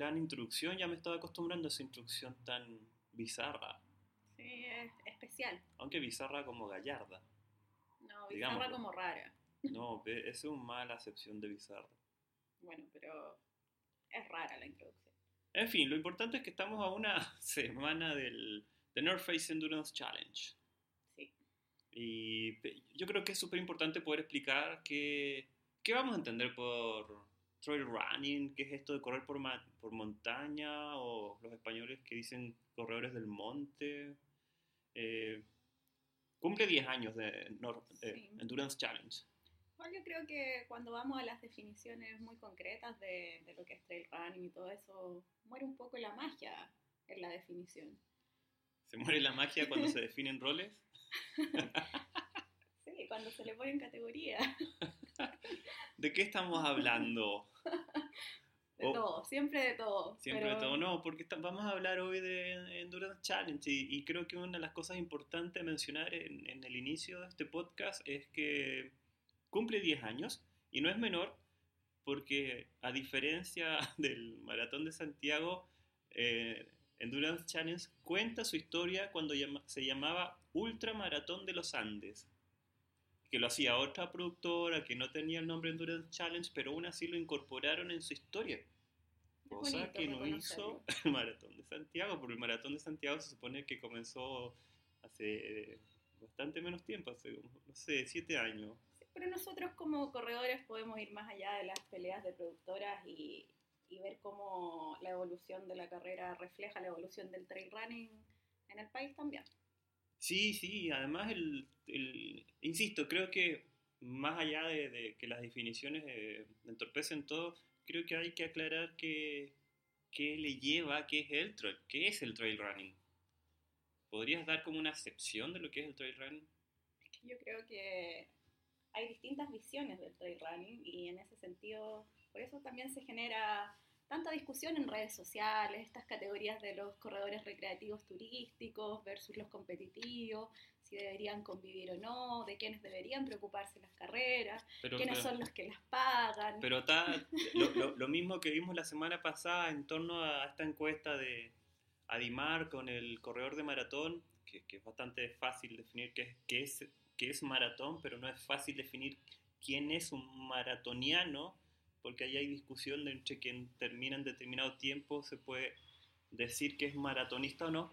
Gran introducción, ya me estaba acostumbrando a esa introducción tan bizarra. Sí, es especial. Aunque bizarra como gallarda. No, bizarra Digámoslo. como rara. No, es una mala acepción de bizarra. Bueno, pero es rara la introducción. En fin, lo importante es que estamos a una semana del The North Face Endurance Challenge. Sí. Y yo creo que es súper importante poder explicar qué, qué vamos a entender por trail running, qué es esto de correr por, ma- por montaña, o los españoles que dicen corredores del monte. Eh, cumple 10 años de North, eh, Sí. Endurance Challenge. Igual yo creo que cuando vamos a las definiciones muy concretas de, de lo que es trail running y todo eso, muere un poco la magia en la definición. ¿Se muere la magia cuando se definen roles? Sí, cuando se le ponen categoría. ¿De qué estamos hablando? De Oh. todo, siempre de todo. Siempre pero- de todo, no, porque vamos a hablar hoy de Endurance Challenge y, y creo que una de las cosas importantes a mencionar en, en el inicio de este podcast es que cumple 10 años y no es menor porque a diferencia del Maratón de Santiago, eh, Endurance Challenge cuenta su historia cuando llama- se llamaba Ultra Maratón de los Andes que lo hacía otra productora que no tenía el nombre Endurance Challenge, pero aún así lo incorporaron en su historia. Cosa que no hizo el Maratón de Santiago, porque el Maratón de Santiago se supone que comenzó hace bastante menos tiempo, hace, no sé, siete años. Pero nosotros como corredores podemos ir más allá de las peleas de productoras y, y ver cómo la evolución de la carrera refleja la evolución del trail running en el país también. Sí, sí, además, el, insisto, creo que más allá de, que las definiciones eh, entorpecen todo, creo que hay que aclarar que, qué le lleva, qué es el trail, qué es el trail running. ¿Podrías dar como una acepción de lo que es el trail running? Yo creo que hay distintas visiones del trail running y en ese sentido, por eso también se genera tanta discusión en redes sociales, estas categorías de los corredores recreativos turísticos versus los competitivos, si deberían convivir o no, de quiénes deberían preocuparse las carreras, Pero, quiénes pero- son los que las pagan. Pero está lo, lo- lo mismo que vimos la semana pasada en torno a esta encuesta de Adimar con el corredor de maratón, que, que es bastante fácil definir qué, es- qué es, qué es maratón, pero no es fácil definir quién es un maratoniano, porque ahí hay discusión de entre quien termina en determinado tiempo, se puede decir que es maratonista o no.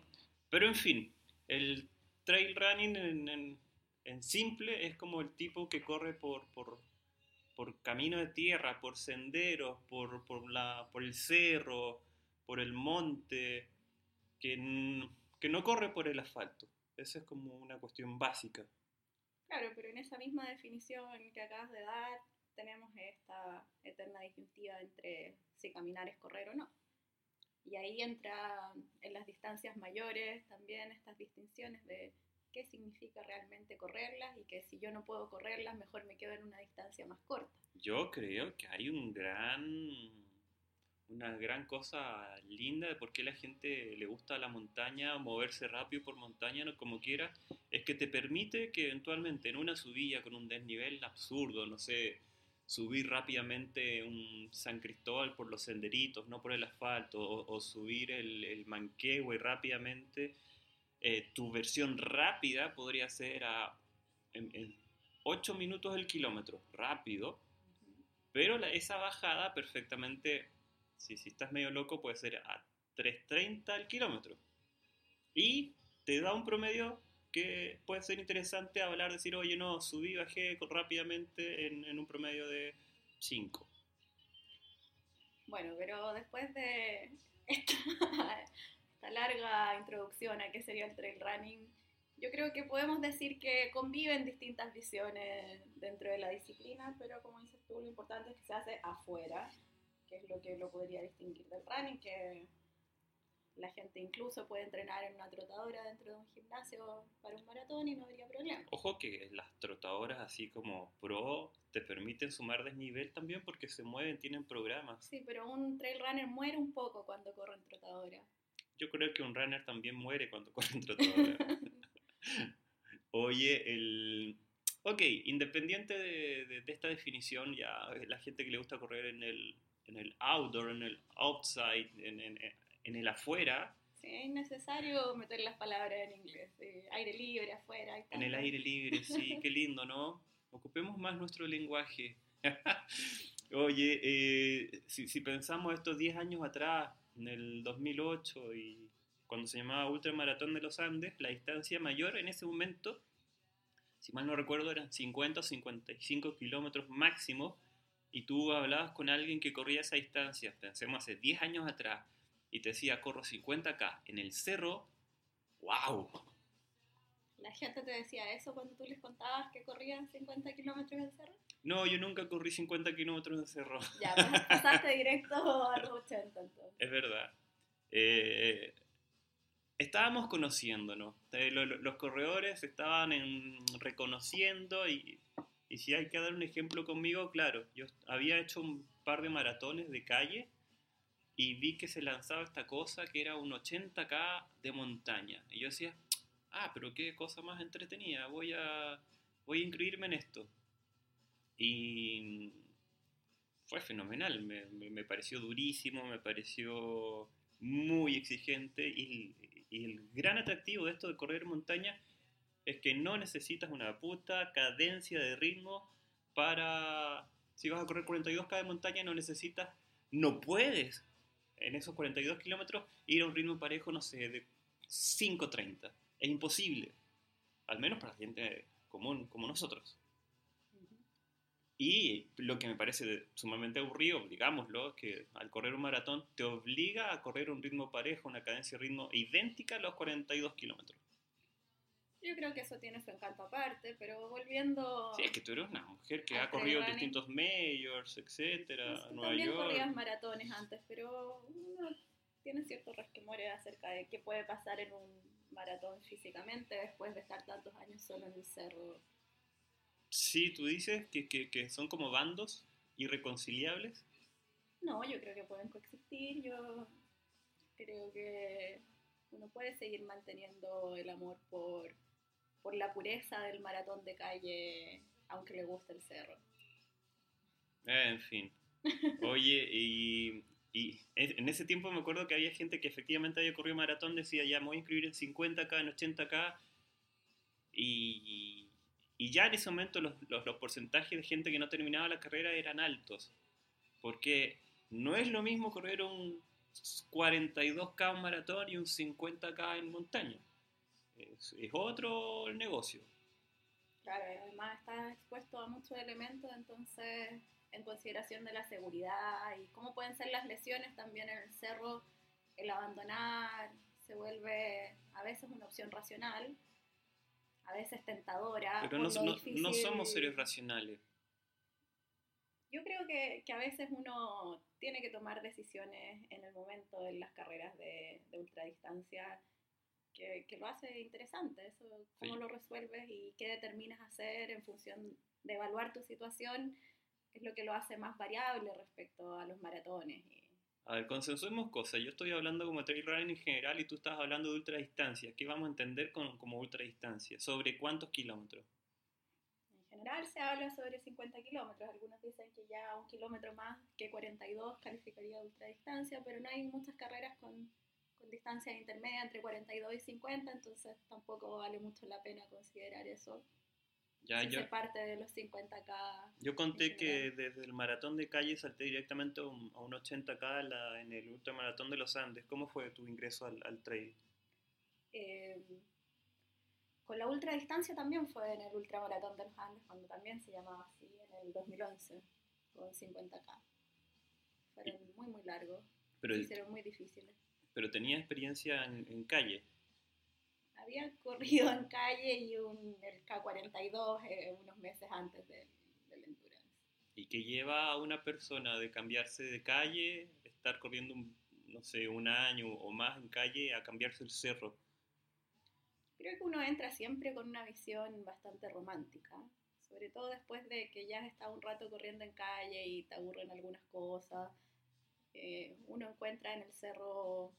Pero en fin, el trail running en, en- en simple es como el tipo que corre por, por, por camino de tierra, por senderos, por, por, la, por el cerro, por el monte, que, que no corre por el asfalto. Esa es como una cuestión básica. Claro, pero en esa misma definición que acabas de dar, tenemos esta eterna disyuntiva entre si caminar es correr o no. Y ahí entra en las distancias mayores también estas distinciones de qué significa realmente correrlas y que si yo no puedo correrlas, mejor me quedo en una distancia más corta. Yo creo que hay un gran, una gran cosa linda de por qué la gente le gusta la montaña, moverse rápido por montaña, como quiera, es que te permite que eventualmente en una subida con un desnivel absurdo, no sé, subir rápidamente un San Cristóbal por los senderitos, no por el asfalto, o, subir el, el Manquehue rápidamente, eh, tu versión rápida podría ser a en, en 8 minutos el kilómetro, rápido, pero esa bajada perfectamente, si, si estás medio loco, puede ser a 3.30 el kilómetro. Y te da un promedio que puede ser interesante hablar, decir, oye, no, subí, bajé rápidamente en, en un promedio de 5. Bueno, pero después de esta, esta larga introducción a qué sería el trail running, yo creo que podemos decir que conviven distintas visiones dentro de la disciplina, pero como dices tú, lo importante es que se hace afuera, que es lo que lo podría distinguir del running, que la gente incluso puede entrenar en una trotadora dentro de un gimnasio para un maratón y no habría problema. Ojo que las trotadoras así como pro te permiten sumar desnivel también porque se mueven, tienen programas. Sí, pero un trail runner muere un poco cuando corre en trotadora. Yo creo que un runner también muere cuando corre en trotadora. Oye, el... Ok, independiente de, de- de esta definición, ya la gente que le gusta correr en el, en el outdoor, en el outside, en, en, en el afuera. Sí, es necesario meter las palabras en inglés. eh, aire libre, afuera. En el aire libre, sí, qué lindo, ¿no? Ocupemos más nuestro lenguaje. Oye, eh, si, si pensamos estos 10 años atrás, en el 2008, y cuando se llamaba Ultramaratón de los Andes, la distancia mayor en ese momento, si mal no recuerdo, eran 50 o 55 kilómetros máximo, y tú hablabas con alguien que corría esa distancia, pensemos hace 10 años atrás, y te decía, corro 50K en el cerro, ¡wow! La gente te decía eso cuando tú les contabas que corrían 50 kilómetros en cerro. No, yo nunca corrí 50 kilómetros en cerro. Ya, pues, pasaste directo a los 80 entonces. Es verdad. Eh, estábamos conociéndonos. Eh, lo- lo- Los corredores estaban en- reconociendo y, y si hay que dar un ejemplo conmigo, claro, yo había hecho un par de maratones de calle y vi que se lanzaba esta cosa que era un 80K de montaña. Y yo decía, ah, pero qué cosa más entretenida, voy a, voy a incluirme en esto. Y fue fenomenal, me, pareció durísimo, me pareció muy exigente y, y el gran atractivo de esto de correr montaña es que no necesitas una puta cadencia de ritmo para... Si vas a correr 42K de montaña no necesitas, no puedes en esos 42 kilómetros ir a un ritmo parejo, no sé, de 5.30. Es imposible, al menos para la gente común como nosotros. Y lo que me parece sumamente aburrido, digámoslo, es que al correr un maratón te obliga a correr un ritmo parejo, una cadencia de ritmo idéntica a los 42 kilómetros. Yo creo que eso tiene su encanto aparte, pero volviendo... Sí, es que tú eres una mujer que ha corrido trail running. distintos majors, etcétera, Tú Nueva también York. corrías maratones antes, pero uno tiene ciertos resquemores acerca de qué puede pasar en un maratón físicamente después de estar tantos años solo en el cerro. Sí, tú dices que, que, que son como bandos irreconciliables. No, yo creo que pueden coexistir. Yo creo que uno puede seguir manteniendo el amor por, por la pureza del maratón de calle, aunque le guste el cerro. Eh, en fin. Oye, y, y en ese tiempo me acuerdo que había gente que efectivamente había corrido maratón, decía ya me voy a inscribir en 50K, en 80K, y, y ya en ese momento los, los, los porcentajes de gente que no terminaba la carrera eran altos, porque no es lo mismo correr un 42K un maratón y un 50K en montaña. Es, es otro negocio. Claro, además está expuesto a muchos elementos, entonces en consideración de la seguridad y cómo pueden ser las lesiones también en el cerro, el abandonar se vuelve a veces una opción racional, a veces tentadora. Pero no, no somos seres racionales. Yo creo que, que a veces uno tiene que tomar decisiones en el momento en las carreras de, de ultradistancia que, que lo hace interesante, eso, cómo Sí. lo resuelves y qué determinas hacer en función de evaluar tu situación, es lo que lo hace más variable respecto a los maratones. A ver, consensuemos cosas. Yo estoy hablando como trail running en general y tú estás hablando de ultradistancia. ¿Qué vamos a entender con, como ultradistancia? ¿Sobre cuántos kilómetros? En general se habla sobre 50 kilómetros, algunos dicen que ya un kilómetro más que 42 calificaría de ultradistancia, pero no hay muchas carreras con, con distancias intermedias entre 42 y 50, entonces tampoco vale mucho la pena considerar eso. Ya, si yo, se parte de los 50k. yo conté que desde el maratón de calle salté directamente a un, a un 80K en, la- en el ultramaratón de los Andes. ¿Cómo fue tu ingreso al, al trail? Eh, con la ultradistancia también fue en el ultramaratón de los Andes, cuando también se llamaba así, en el 2011, con 50k. Fueron muy, muy largos, Pero, se hicieron muy difíciles. Pero tenía experiencia en, en calle. Había corrido en calle y un, el K42 eh, unos meses antes del, del Endurance. ¿Y que lleva a una persona de cambiarse de calle, estar corriendo, un- no sé, un año o más en calle, a cambiarse el cerro? Creo que uno entra siempre con una visión bastante romántica, sobre todo después de que ya has estado un rato corriendo en calle y te aburren algunas cosas. Eh, uno encuentra en el cerro,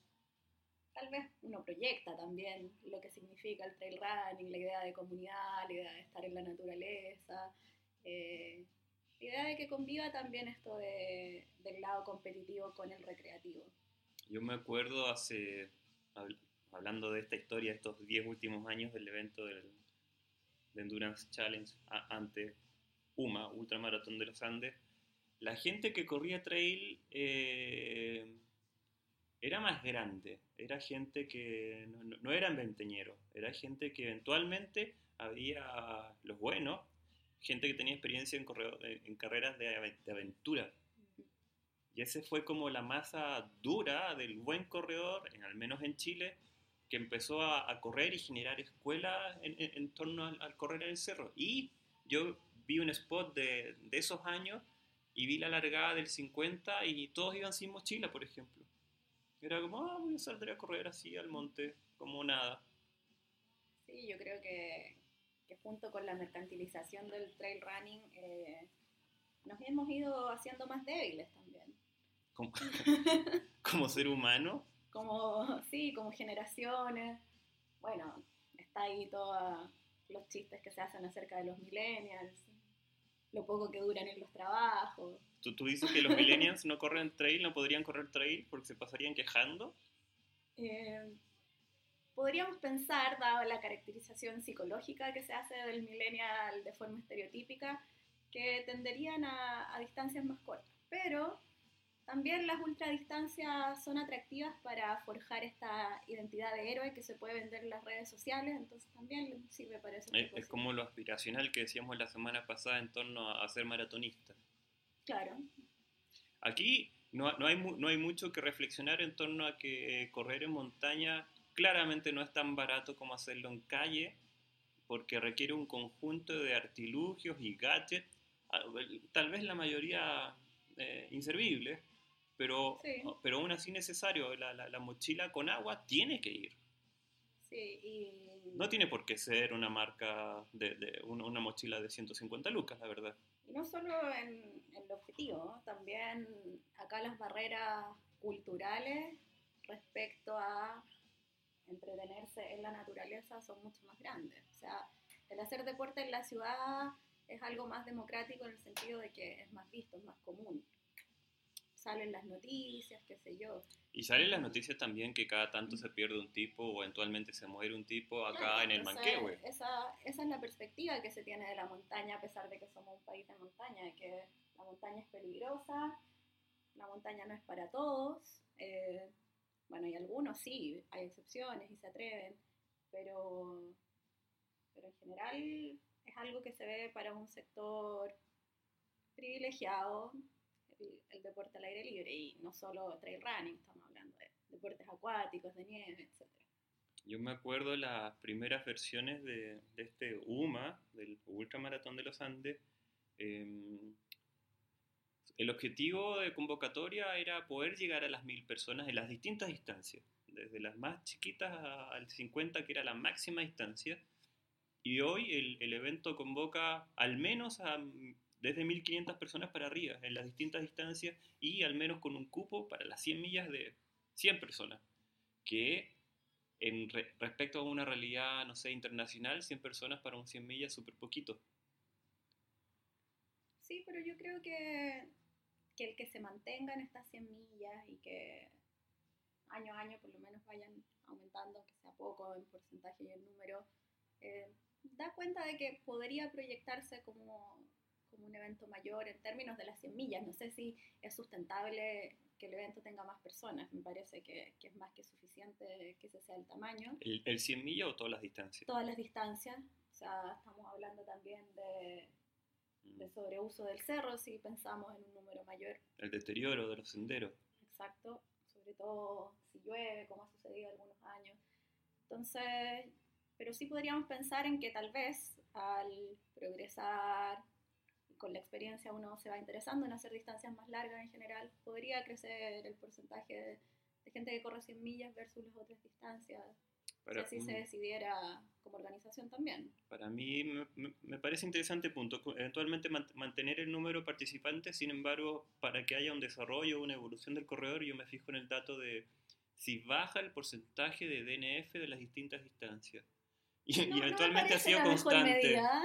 tal vez uno proyecta también lo que significa el trail running, la idea de comunidad, la idea de estar en la naturaleza. eh, La idea de que conviva también esto de, del lado competitivo con el recreativo. Yo me acuerdo hace, hablando de esta historia, estos 10 últimos años del evento del, de Endurance Challenge ante UMA, Ultramaratón de los Andes, la gente que corría trail eh, era más grande, era gente que no, eran venteñeros, era gente que eventualmente había los buenos, gente que tenía experiencia en, carreras de, aventura. Y ese fue como la masa dura del buen corredor, al menos en Chile, que empezó a, correr y generar escuelas en, torno al, al, correr en el cerro. Y yo vi un spot de, de, esos años y vi la largada del 50 y todos iban sin mochila, por ejemplo. Era como, ah, voy a salir a correr así al monte, como nada. Sí, yo creo que, que junto con la mercantilización del trail running eh, nos hemos ido haciendo más débiles también. ¿Como, como ser humano? Como, sí, como generaciones. Bueno, está ahí todos los chistes que se hacen acerca de los millennials, lo poco que duran en los trabajos. ¿Tú, tú dices que los millennials no corren trail, no podrían correr trail porque se pasarían quejando? Eh, podríamos pensar, dado la caracterización psicológica que se hace del millennial de forma estereotípica, que tenderían a, a distancias más cortas. Pero también las ultradistancias son atractivas para forjar esta identidad de héroe que se puede vender en las redes sociales, entonces también sirve para eso. Es, es, como lo aspiracional que decíamos la semana pasada en torno a, a ser maratonista. Claro. Aquí no, no, hay, no hay mucho que reflexionar en torno a que eh, correr en montaña claramente no es tan barato como hacerlo en calle, porque requiere un conjunto de artilugios y gadgets, tal vez la mayoría eh, inservibles, pero, Sí. pero aún así necesario. La, la- la mochila con agua tiene que ir. Sí, y, No tiene por qué ser una marca de, de una, una mochila de 150 lucas, la verdad. Y no solo en, en lo objetivo, también acá las barreras culturales respecto a entretenerse en la naturaleza son mucho más grandes. O sea, el hacer deporte en la ciudad es algo más democrático en el sentido de que es más visto, es más común. Salen las noticias, qué sé yo. Y salen las noticias también que cada tanto se pierde un tipo o eventualmente se muere un tipo acá Claro, en el Manquehue. Esa, esa es la perspectiva que se tiene de la montaña, a pesar de que somos un país de montaña, de que la montaña es peligrosa, la montaña no es para todos. eh, bueno, y algunos sí, hay excepciones y se atreven, pero, pero en general es algo que se ve para un sector privilegiado, el, el deporte al aire libre, y no solo trail running, estamos deportes acuáticos, de nieve, etc. Yo me acuerdo las primeras versiones de, de este UMA, del Ultramaratón de los Andes. eh, el objetivo de convocatoria era poder llegar a las mil personas en las distintas distancias, desde las más chiquitas al 50, que era la máxima distancia. Y hoy el, el evento convoca al menos a desde 1500 personas para arriba en las distintas distancias y al menos con un cupo para las 100 millas de 100 personas, que en re- respecto a una realidad, no sé, internacional, 100 personas para un 100 millas súper poquito. Sí, pero yo creo que, que el que se mantengan estas 100 millas y que año a año por lo menos vayan aumentando, que sea poco en porcentaje y en número, eh, da cuenta de que podría proyectarse como, como un evento mayor en términos de las 100 millas. No sé si es sustentable que el evento tenga más personas, me parece que, que es más que suficiente que ese sea el tamaño. ¿El, el 100 millas o todas las distancias? Todas las distancias, o sea, estamos hablando también de, Mm, de sobreuso del cerro si pensamos en un número mayor El deterioro de los senderos. exacto, sobre todo si llueve, como ha sucedido algunos años. Entonces, pero sí podríamos pensar en que tal vez al progresar con la experiencia uno se va interesando en hacer distancias más largas en general, podría crecer el porcentaje de, de gente que corre 100 millas versus las otras distancias, Para, si así se decidiera como organización también. para mí me, me- parece interesante punto. Eventualmente man- mantener el número de participantes, sin embargo, para que haya un desarrollo, una evolución del corredor, yo me fijo en el dato de si baja el porcentaje de DNF de las distintas distancias. Y, y No- no me eventualmente ha parece sido constante. medida.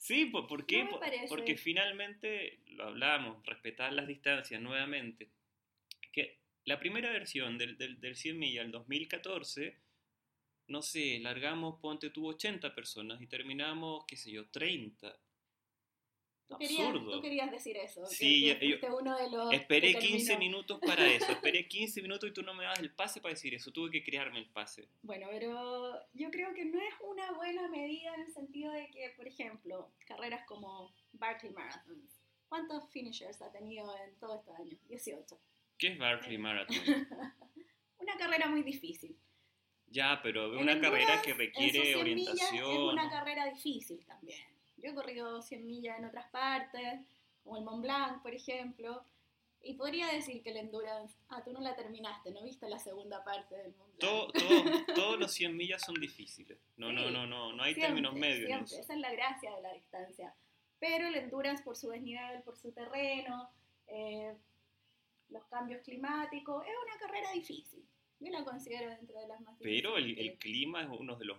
Sí, ¿por, por qué? No. Porque finalmente, lo hablamos, respetar las distancias nuevamente. Que la primera versión del, del, del 100 millas, el 2014, no sé, largamos, ponte tuvo 80 personas y terminamos, qué sé yo, 30. Tú querías, Absurdo. tú querías decir eso. que- Sí, que yo- yo- uno de los Esperé que 15 terminó. minutos para eso, esperé 15 minutos y tú no me das el pase para decir eso, tuve que crearme el pase. Bueno, pero yo creo que no es una buena medida en el sentido de que, por ejemplo, carreras como Barclay Marathon, ¿cuántos finishers ha tenido en todos estos años? 18. ¿Qué es Barclay Marathon? Una carrera muy difícil. Ya, pero una endurance, carrera que en requiere 100 millas orientación. Es una carrera difícil también. Yo he corrido 100 millas en otras partes, como el Mont Blanc, por ejemplo, y podría decir que el endurance, ah, tú no la terminaste, no viste la segunda parte del Mont Blanc. Todo- todo- todos los 100 millas son difíciles. No, no, Sí, no, no, no hay Siempre, términos medios siempre. Esa es la gracia de la distancia. Pero el endurance por su desnivel, por su terreno, eh, los cambios climáticos, es una carrera difícil. Yo la considero dentro de las más difíciles. Pero el, el clima es uno de los,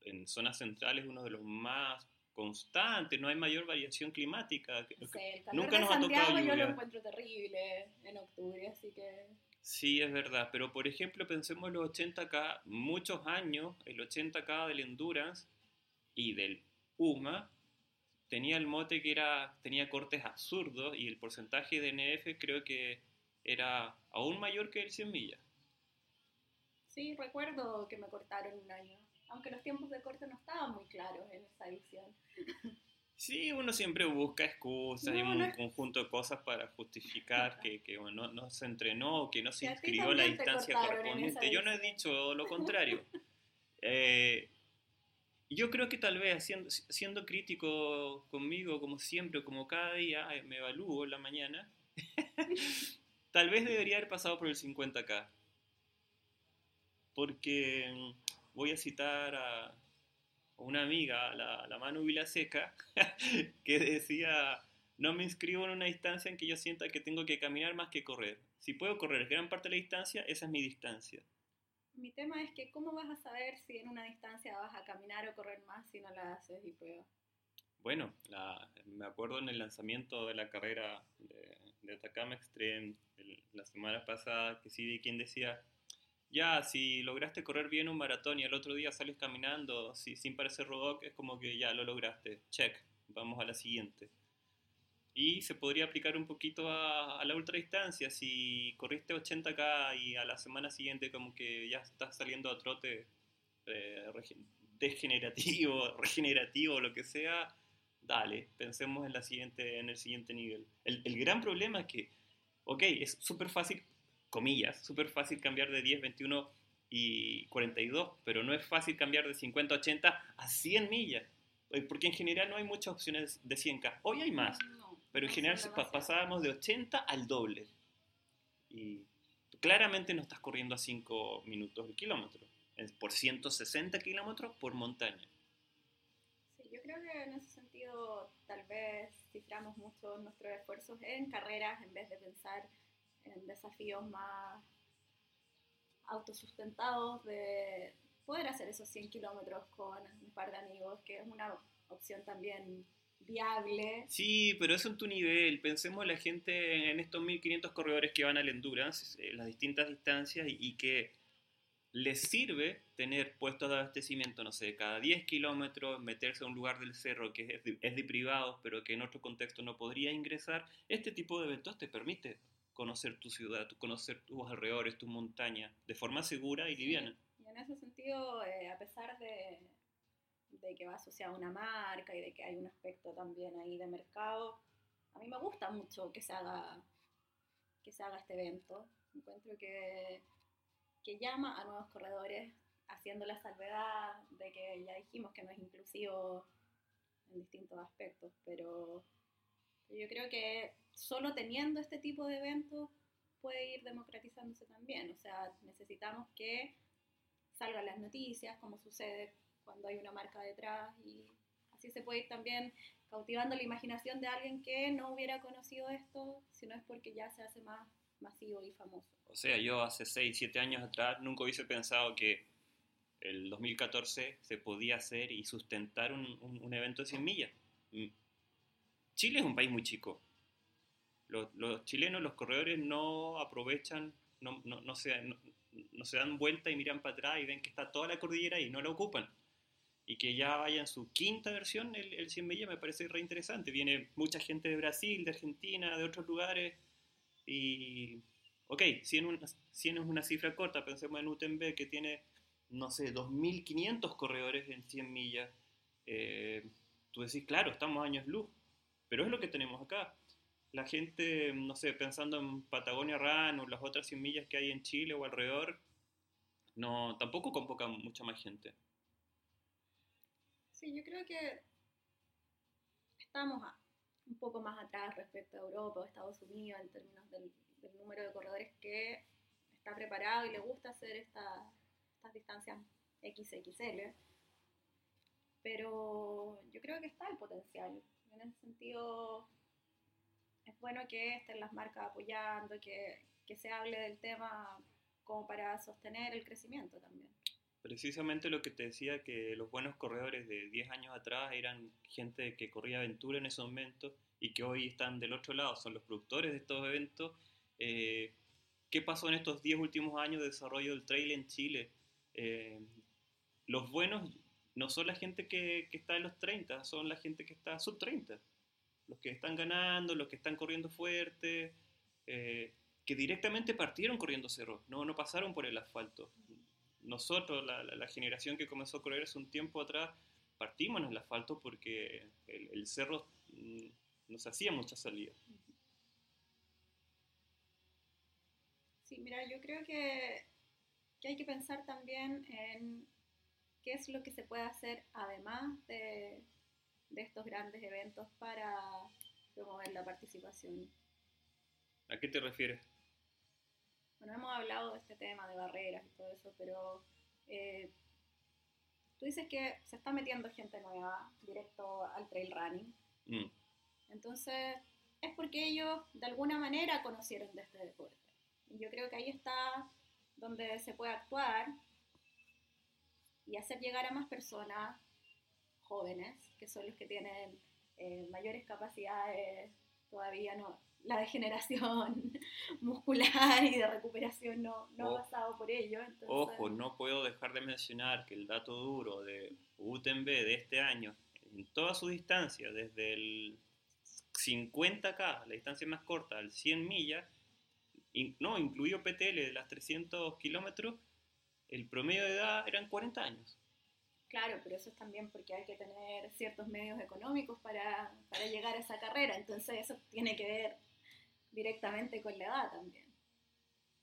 en zonas centrales, uno de los más constantes, no hay mayor variación climática. el calor Nunca de nos ha tocado Santiago yo lluvia. lo encuentro terrible en octubre, así que Sí, es verdad, pero por ejemplo pensemos en los 80K, muchos años el 80K del Endurance y del Puma tenía el mote que era tenía cortes absurdos y el porcentaje de NF creo que era aún mayor que el 100 millas. sí, recuerdo que me cortaron un año. Aunque los tiempos de corte no estaban muy claros en esa edición. Sí, uno siempre busca excusas y No, un no es- conjunto de cosas para justificar que, que bueno, no, se entrenó, que no se a inscribió la distancia correspondiente. Yo no he dicho lo contrario. Eh, yo creo que tal vez siendo, siendo crítico conmigo, como siempre, como cada día eh, me evalúo en la mañana, tal vez debería haber pasado por el 50K. Porque voy a citar a una amiga, la, la Manu Vilaseca, que decía, no me inscribo en una distancia en que yo sienta que tengo que caminar más que correr. Si puedo correr gran parte de la distancia, esa es mi distancia. Mi tema es que cómo vas a saber si en una distancia vas a caminar o correr más si no la haces y pruebas. Bueno, la- me acuerdo en el lanzamiento de la carrera de, de Atacama Extreme el- la semana pasada que sí vi quien decía, ya, si lograste correr bien un maratón y al otro día sales caminando si- sin parecer robot, es como que ya lo lograste, check, vamos a la siguiente. Y se podría aplicar un poquito a, a la ultradistancia, si corriste 80k y a la semana siguiente como que ya estás saliendo a trote eh, degenerativo, regenerativo, lo que sea, dale, pensemos en, la siguiente, en el siguiente nivel. El, el gran problema es que, ok, es súper fácil, comillas, súper fácil cambiar de 10, 21 y 42, pero no es fácil cambiar de 50, 80 a 100 millas, porque en general no hay muchas opciones de 100K. Hoy hay más, No, pero en general pasábamos de 80 al doble. Y claramente no estás corriendo a 5 minutos el kilómetro, por 160 kilómetros por montaña. Sí, yo creo que en ese sentido tal vez ciframos mucho nuestros esfuerzos en carreras en vez de pensar en desafíos más autosustentados de poder hacer esos 100 kilómetros con un par de amigos, que es una opción también viable. Sí, pero eso en tu nivel. Pensemos en la gente, en estos 1500 corredores que van al Endurance, eh, las distintas distancias, y, y que les sirve tener puestos de abastecimiento, no sé, cada 10 kilómetros, meterse a un lugar del cerro que es de, es de privados, pero que en otro contexto no podría ingresar. Este tipo de eventos te permite conocer tu ciudad, tu- conocer tus alrededores, tus montañas, de forma segura y Sí. liviana. Y en ese sentido, eh, a pesar de, de que va asociado a una marca y de que hay un aspecto también ahí de mercado, a mí me gusta mucho que se haga, que se haga este evento. Encuentro que, que llama a nuevos corredores, haciendo la salvedad de que ya dijimos que no es inclusivo en distintos aspectos, pero yo creo que solo teniendo este tipo de eventos puede ir democratizándose también. O sea, necesitamos que salgan las noticias, como sucede cuando hay una marca detrás y así se puede ir también cautivando la imaginación de alguien que no hubiera conocido esto, si no es porque ya se hace más masivo y famoso. O sea, yo hace 6, 7 años atrás nunca hubiese pensado que el 2014 se podía hacer y sustentar un, un- evento de 100 millas. mm, Chile es un país muy chico. Los, los chilenos, los corredores no aprovechan, no, no, no se, no- no se dan vuelta y miran para atrás y ven que está toda la cordillera y no la ocupan. Y que ya vaya en su quinta versión el, el 100 millas me parece re interesante. Viene mucha gente de Brasil, de Argentina, de otros lugares. Y, ok, 100, una- 100 es una cifra corta, pensemos en UTMB que tiene, no sé, 2.500 corredores en 100 millas. Eh, tú decís, claro, estamos años luz, pero es lo que tenemos acá. La gente, no sé, pensando en Patagonia Run o las otras 100 millas que hay en Chile o alrededor, no, tampoco convocan mucha más gente. Sí, yo creo que estamos un poco más atrás respecto a Europa o Estados Unidos en términos del, del número de corredores que está preparado y le gusta hacer esta- estas distancias XXL. Pero yo creo que está el potencial. En ese sentido, es bueno que estén las marcas apoyando, que, que se hable del tema como para sostener el crecimiento también. Precisamente lo que te decía, que los buenos corredores de 10 años atrás eran gente que corría aventura en esos momentos y que hoy están del otro lado, son los productores de estos eventos. Eh, ¿Qué pasó en estos 10 últimos años de desarrollo del trail en Chile? Eh, los buenos no son la gente que, que está en los 30, son la gente que está sub 30. Los que están ganando, los que están corriendo fuerte, eh, que directamente partieron corriendo cerros, no, no pasaron por el asfalto nosotros, la, generación que comenzó a correr hace un tiempo atrás, partimos en el asfalto porque el, el cerro mm, nos hacía mucha salida. Sí, mira, yo creo que, que hay que pensar también en qué es lo que se puede hacer además de, de estos grandes eventos para promover la participación. ¿A qué te refieres? Bueno, hemos hablado de este tema de barreras y todo eso, pero eh, tú dices que se está metiendo gente nueva directo al trail running. Mm, Entonces, es porque ellos de alguna manera conocieron de este deporte. Y yo creo que ahí está donde se puede actuar y hacer llegar a más personas jóvenes, que son los que tienen eh, mayores capacidades todavía no la degeneración muscular y de recuperación no, no Oh. ha pasado por ello. Entonces, Ojo, no puedo dejar de mencionar que el dato duro de UTMB de este año, en toda su distancia, desde el 50K, la distancia más corta, al 100 millas, in- no, incluido PTL de las 300 kilómetros, el promedio de edad eran 40 años. Claro, pero eso es también porque hay que tener ciertos medios económicos para, para llegar a esa carrera, entonces eso tiene que ver directamente con la edad también.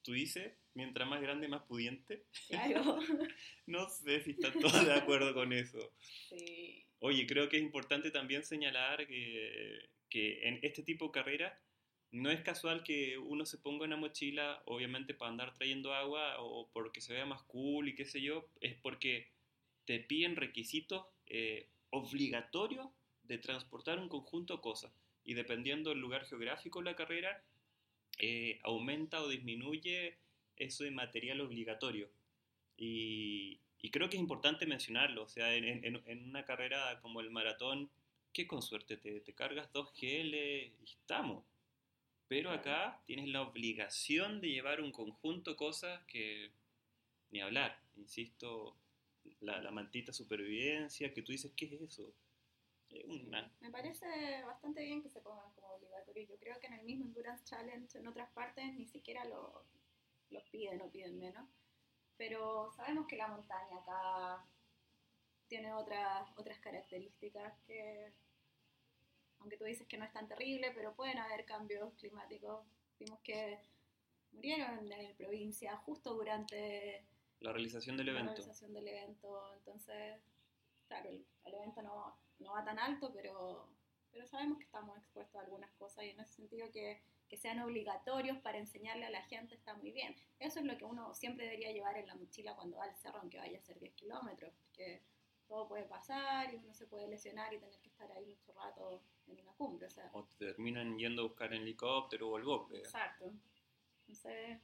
Tú dices, mientras más grande, más pudiente. Claro. No sé si están todos de acuerdo con eso. sí. Oye, creo que es importante también señalar que, que en este tipo de carrera no es casual que uno se ponga una mochila, obviamente para andar trayendo agua o porque se vea más cool y qué sé yo, es porque te piden requisitos eh, obligatorios de transportar un conjunto de cosas. Y dependiendo del lugar geográfico de la carrera, eh, aumenta o disminuye eso de material obligatorio. Y, y creo que es importante mencionarlo. O sea, en, en- en una carrera como el maratón, que con suerte te, te cargas dos GL y estamos. Pero acá tienes la obligación de llevar un conjunto de cosas que ni hablar. Insisto, la, la mantita supervivencia, que tú dices, ¿qué es eso? Es una- Me parece bastante bien que se pongan como obligatorios. Yo creo que en el mismo Endurance Challenge en otras partes ni siquiera lo, los piden o piden menos. Pero sabemos que la montaña acá tiene otras, otras características que, aunque tú dices que no es tan terrible, pero pueden haber cambios climáticos. Vimos que murieron en la provincia justo durante la realización del la evento. realización del evento. Entonces, claro, el, el evento no, no va tan alto, pero, pero sabemos que estamos expuestos a algunas cosas y en ese sentido que, que sean obligatorios para enseñarle a la gente está muy bien. Eso es lo que uno siempre debería llevar en la mochila cuando va al cerro, aunque vaya a ser 10 kilómetros, porque todo puede pasar y uno se puede lesionar y tener que estar ahí mucho rato en una cumbre. O sea, O te terminan yendo a buscar en helicóptero o el golpe. Exacto. Entonces,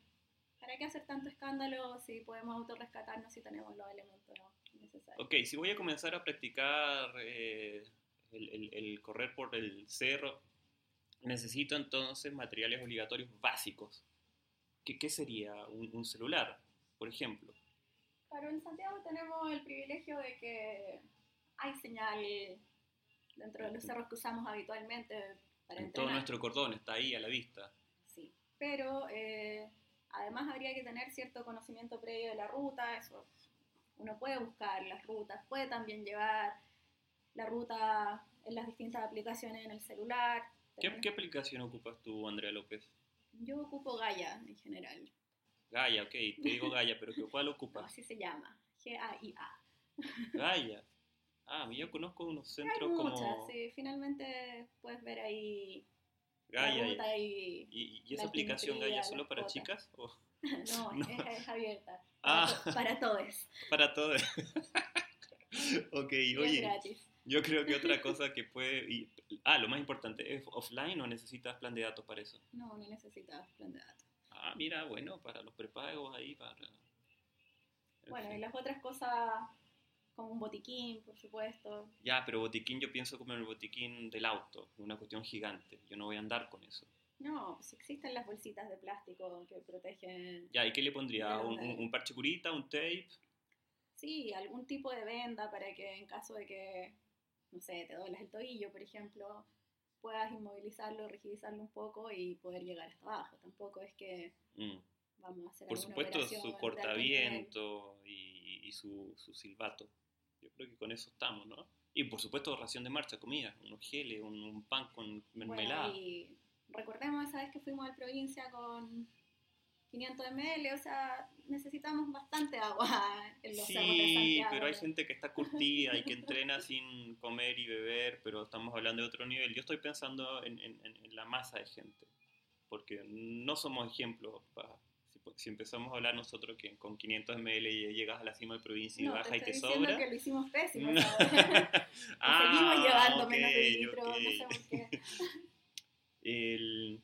¿para qué hacer tanto escándalo si podemos autorrescatarnos si tenemos los elementos necesarios? Ok, si voy a comenzar a practicar eh, el, el- el correr por el cerro, necesito entonces materiales obligatorios básicos. ¿Qué, qué sería? Un, un celular, por ejemplo. Claro, en Santiago tenemos el privilegio de que hay señal dentro de los cerros que usamos habitualmente para En todo entrenar. nuestro cordón está ahí a la vista. Sí, pero eh, además habría que tener cierto conocimiento previo de la ruta, eso uno puede buscar las rutas, puede también llevar la ruta en las distintas aplicaciones en el celular. ¿Qué, qué aplicación ocupas tú, Andrea López? Yo ocupo Gaia en general, Gaia, ok, te digo Gaia, pero ¿cuál no, ocupas? así se llama, G-A-I-A. Gaia. Ah, yo conozco unos Hay centros muchas, como sí, finalmente puedes ver ahí Gaia. y- ruta y... ¿Y, y esa aplicación Gaia solo para chicas? ¿O No, No. Es, es abierta, para, Ah. para todos, para todos? ok, y es oye, gratis. yo creo que otra cosa que puede... y- ah, lo más importante, ¿es offline o necesitas plan de datos para eso? No, no necesitas plan de datos. Ah, mira, bueno, para los prepagos ahí, para... en Bueno, y las otras cosas, como un botiquín, por supuesto. Ya, pero botiquín yo pienso como en el botiquín del auto, una cuestión gigante. Yo no voy a andar con eso. No, pues existen las bolsitas de plástico que protegen, Ya, ¿y qué le pondría? ¿Un, un- un parche curita, un tape? sí, algún tipo de venda para que en caso de que, no sé, te doblas el tobillo, por ejemplo, puedas inmovilizarlo, rigidizarlo un poco y poder llegar hasta abajo. Tampoco es que Mm. vamos a hacer Por supuesto, su cortaviento y, y su, su silbato. Yo creo que con eso estamos, ¿no? Y por supuesto, ración de marcha, comida, unos geles, un, un pan con mermelada. Bueno, y recordemos esa vez que fuimos al provincia con 500 ml, o sea, necesitamos bastante agua en los cerros de Sí, Santiago. pero hay gente que está curtida y que entrena sin comer y beber, pero estamos hablando de otro nivel. Yo estoy pensando en, en- en- la masa de gente, porque no somos ejemplos. pa- si, empezamos a hablar nosotros que con 500 ml y llegas a la cima del provincia y No, baja te y te sobra. que lo hicimos pésimo. No. ¿sabes? Ah, seguimos llevando ok, menos de litro, ok. no sé por qué. El...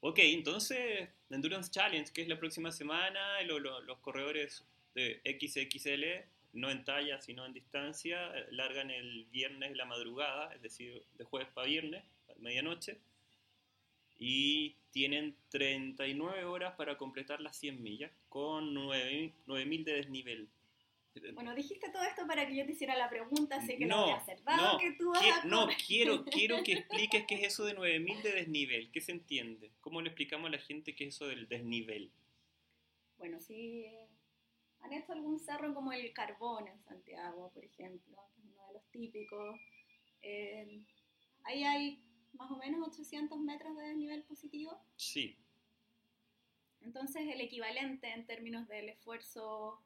Ok, entonces, Endurance Challenge, que es la próxima semana, lo- lo- los corredores de XXL, no en talla, sino en distancia, eh, largan el viernes de la madrugada, es decir, de jueves para viernes, a medianoche, y tienen 39 horas para completar las 100 millas, con 9 9.000 de desnivel. Bueno, dijiste todo esto para que yo te hiciera la pregunta, así que No, lo voy a hacer. No, que tú vas a no, quiero, quiero que expliques qué es eso de 9000 de desnivel. ¿Qué se entiende? ¿Cómo le explicamos a la gente qué es eso del desnivel? Bueno, si han hecho algún cerro como el Carbón en Santiago, por ejemplo, que es uno de los típicos, eh, ahí hay más o menos 800 metros de desnivel positivo. Sí. Entonces el equivalente en términos del esfuerzo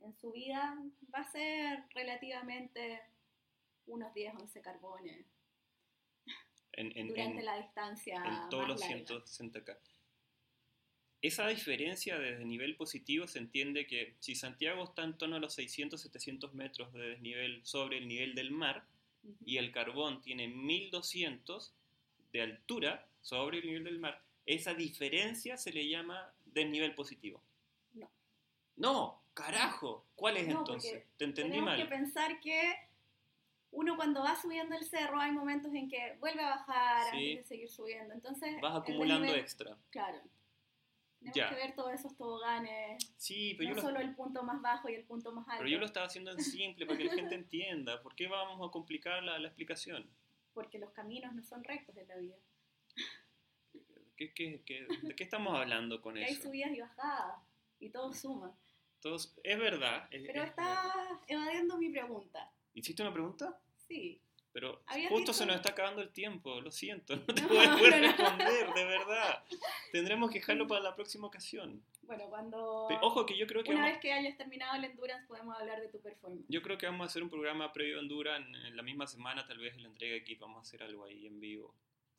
en su vida va a ser relativamente unos 10, 11 carbones En, en- durante en- la distancia. en todos los larga. 160K. Esa diferencia de desnivel positivo se entiende que si Santiago está en torno a los 600, 700 metros de desnivel sobre el nivel del mar Ujú. y el carbón tiene 1200 de altura sobre el nivel del mar, esa diferencia se le llama desnivel positivo. No. No, carajo. ¿Cuál es No, entonces? Te entendí Tenemos que mal. pensar que uno cuando va subiendo el cerro hay momentos en que vuelve a bajar Sí. antes de seguir subiendo. Entonces, Vas acumulando extra. Claro. Tenemos Ya. que ver todos esos toboganes, Sí, pero no yo, lo, solo el punto más bajo y el punto más alto. pero yo lo estaba haciendo en simple para que la gente entienda. ¿Por qué vamos a complicar la, la explicación? Porque los caminos no son rectos en la vida. ¿Qué, qué- qué- de qué estamos hablando con Que hay eso? subidas y bajadas y todo suma. Todos, es verdad. es- Pero es está verdad. evadiendo mi pregunta. ¿Hiciste una pregunta? Sí. Pero justo se nos está acabando el tiempo, lo siento, no te No, voy a poder no, no. responder, de verdad. Tendremos que dejarlo para la próxima ocasión. Bueno, cuando Ojo que yo creo que una vamos, vez que hayas terminado el endurance podemos hablar de tu performance. yo creo que vamos a hacer un programa previo a Endura en, en la misma semana, tal vez en la entrega aquí vamos a hacer algo ahí en vivo.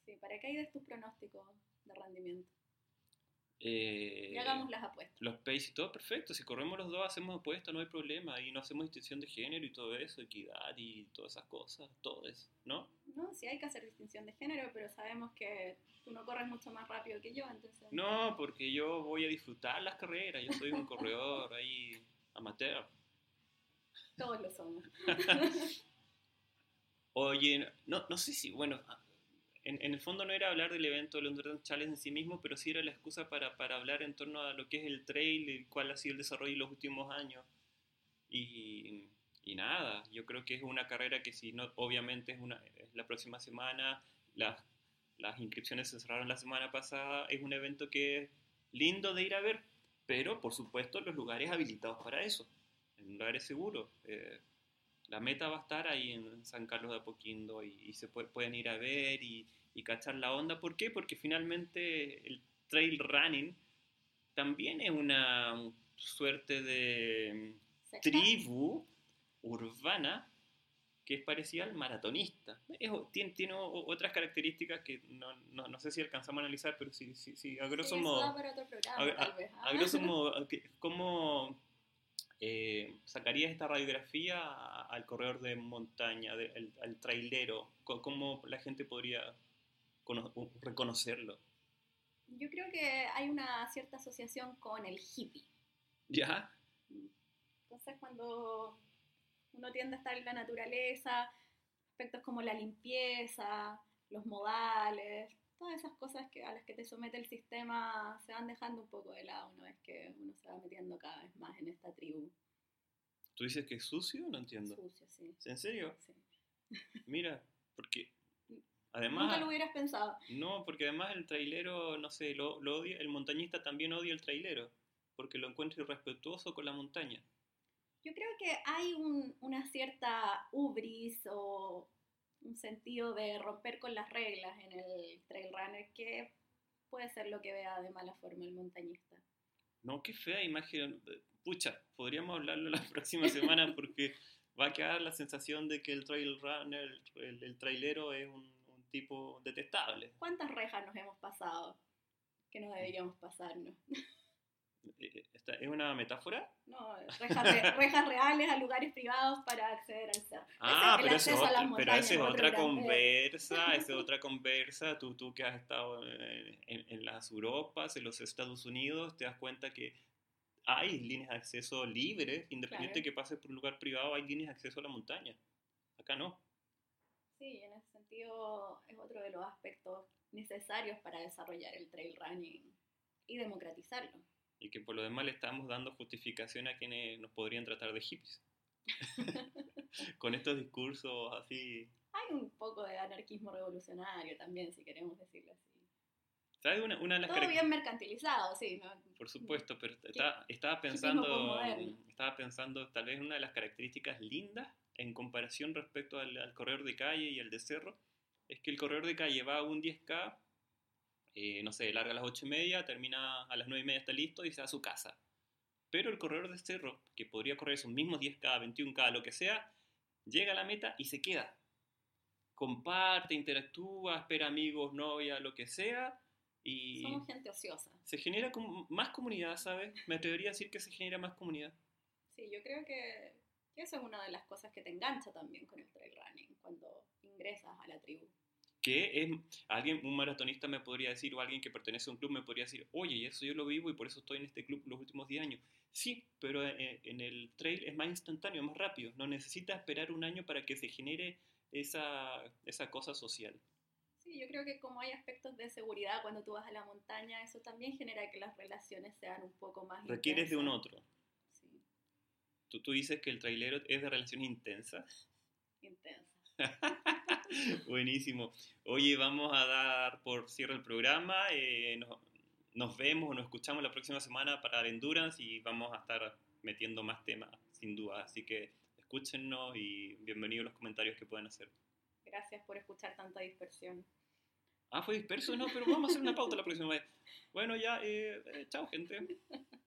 Sí, para que des tus pronósticos de rendimiento. Eh, Y hagamos las apuestas. Los pace y todo, perfecto. Si corremos los dos, hacemos apuestas, no hay problema. Y no hacemos distinción de género y todo eso, equidad y todas esas cosas, todo eso, ¿no? No, sí hay que hacer distinción de género, pero sabemos que tú no corres mucho más rápido que yo, entonces... No, porque yo voy a disfrutar las carreras. Yo soy un corredor ahí amateur. Todos lo somos. Oye, no, no sé si, bueno, en, el fondo no era hablar del evento del Endurance Challenge en sí mismo, pero sí era la excusa para, hablar en torno a lo que es el trail y cuál ha sido el desarrollo en los últimos años. Y, nada, yo creo que es una carrera que si no, obviamente es, una, es la próxima semana, las, las inscripciones se cerraron la semana pasada, es un evento que es lindo de ir a ver, pero por supuesto los lugares habilitados para eso, en lugares seguros. Eh, la meta va a estar ahí en San Carlos de Apoquindo y, y se puede, pueden ir a ver y, y, cachar la onda. ¿Por qué? Porque finalmente el trail running también es una suerte de ¿Secta? tribu urbana que es parecida al maratonista. Es, tiene, tiene, otras características que no, no, no, sé si alcanzamos a analizar, pero sí, sí, sí a grosso sí, modo... Programa, a, a, vez, ¿ah? a, grosso modo, ¿cómo eh, sacarías esta radiografía al corredor de montaña, de, al, al, trailero? ¿Cómo la gente podría reconocerlo? Yo creo que hay una cierta asociación con el hippie. ¿Ya? Entonces cuando uno tiende a estar en la naturaleza, aspectos como la limpieza, los modales, todas esas cosas que, a las que te somete el sistema se van dejando un poco de lado una vez que uno se va metiendo cada vez más en esta tribu. ¿Tú dices que es sucio? No entiendo. Sucio, sí. ¿En serio? Sí. Mira, porque además... Nunca lo hubieras pensado. No, porque además el trailero, no sé, lo, lo odia, el montañista también odia el trailero, porque lo encuentra irrespetuoso con la montaña. Yo creo que hay un, una cierta ubris o un sentido de romper con las reglas en el trail runner que puede ser lo que vea de mala forma el montañista. No, qué fea imagen. Pucha, podríamos hablarlo la próxima semana porque va a quedar la sensación de que el trail runner, el, el trailero es un, un, tipo detestable. ¿Cuántas rejas nos hemos pasado que no deberíamos pasarnos? ¿Es una metáfora? No, rejas, re, rejas, reales a lugares privados para acceder al cerro. Ah, pero, ese es otra, pero esa es otra conversa, esa es otra conversa. Tú, tú que has estado en, en, en, las Europas, en los Estados Unidos, te das cuenta que hay líneas de acceso libres, independiente claro. que pases por un lugar privado, hay líneas de acceso a la montaña. Acá no. Sí, en ese sentido es otro de los aspectos necesarios para desarrollar el trail running y democratizarlo y que por lo demás le estamos dando justificación a quienes nos podrían tratar de hippies. Con estos discursos así... Hay un poco de anarquismo revolucionario también, si queremos decirlo así. ¿Sabes? Una, una de las Todo bien mercantilizado, sí. ¿no? Por supuesto, pero está, estaba pensando, estaba pensando tal vez una de las características lindas en comparación respecto al, al corredor de calle y al de cerro, es que el corredor de calle va a un 10K eh, no sé, larga a las 8 y media, termina a las 9 y media, está listo y se va a su casa. Pero el corredor de cerro, que podría correr esos mismos 10K, 21K, lo que sea, llega a la meta y se queda. Comparte, interactúa, espera amigos, novia, lo que sea. Y Somos gente ociosa. Se genera más comunidad, ¿sabes? Me atrevería a decir que se genera más comunidad. Sí, yo creo que eso es una de las cosas que te engancha también con el trail running, cuando ingresas a la tribu que es alguien, un maratonista me podría decir, o alguien que pertenece a un club me podría decir, oye, eso yo lo vivo y por eso estoy en este club los últimos 10 años. Sí, pero en, en el trail es más instantáneo, más rápido. No necesita esperar un año para que se genere esa, esa cosa social. Sí, yo creo que como hay aspectos de seguridad cuando tú vas a la montaña, eso también genera que las relaciones sean un poco más Requieres intensas. de un otro. Sí. ¿Tú, tú dices que el trailero es de relación intensa. Intensa. Buenísimo. Oye, vamos a dar por cierre el programa. Eh, nos, nos, vemos o nos escuchamos la próxima semana para el Endurance y vamos a estar metiendo más temas, sin duda. Así que escúchenos y bienvenidos los comentarios que pueden hacer. Gracias por escuchar tanta dispersión. Ah, fue disperso, no, pero vamos a hacer una pauta la próxima vez. Bueno, ya, eh, eh, chao, gente.